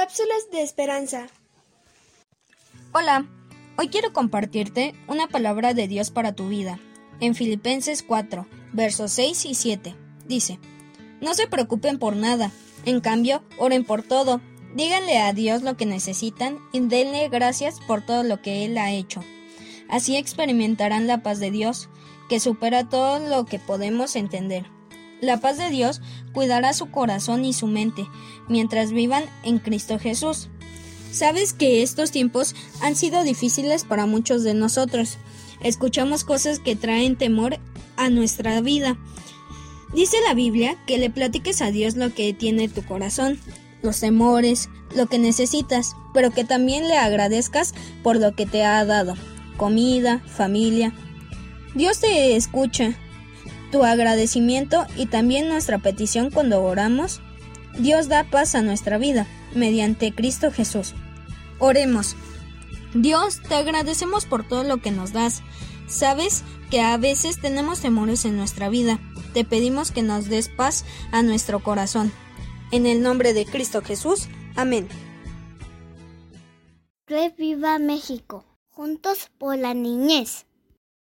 Cápsulas de esperanza. Hola, hoy quiero compartirte una palabra de Dios para tu vida. En Filipenses 4, versos 6 y 7, dice, No se preocupen por nada, en cambio, oren por todo, díganle a Dios lo que necesitan y denle gracias por todo lo que Él ha hecho. Así experimentarán la paz de Dios, que supera todo lo que podemos entender. La paz de Dios cuidará su corazón y su mente mientras vivan en Cristo Jesús. Sabes que estos tiempos han sido difíciles para muchos de nosotros. Escuchamos cosas que traen temor a nuestra vida. Dice la Biblia que le platiques a Dios lo que tiene tu corazón, los temores, lo que necesitas, pero que también le agradezcas por lo que te ha dado, comida, familia. Dios te escucha tu agradecimiento y también nuestra petición cuando oramos, Dios da paz a nuestra vida mediante Cristo Jesús. Oremos. Dios, te agradecemos por todo lo que nos das. Sabes que a veces tenemos temores en nuestra vida. Te pedimos que nos des paz a nuestro corazón. En el nombre de Cristo Jesús. Amén. Reviva México. Juntos por la niñez.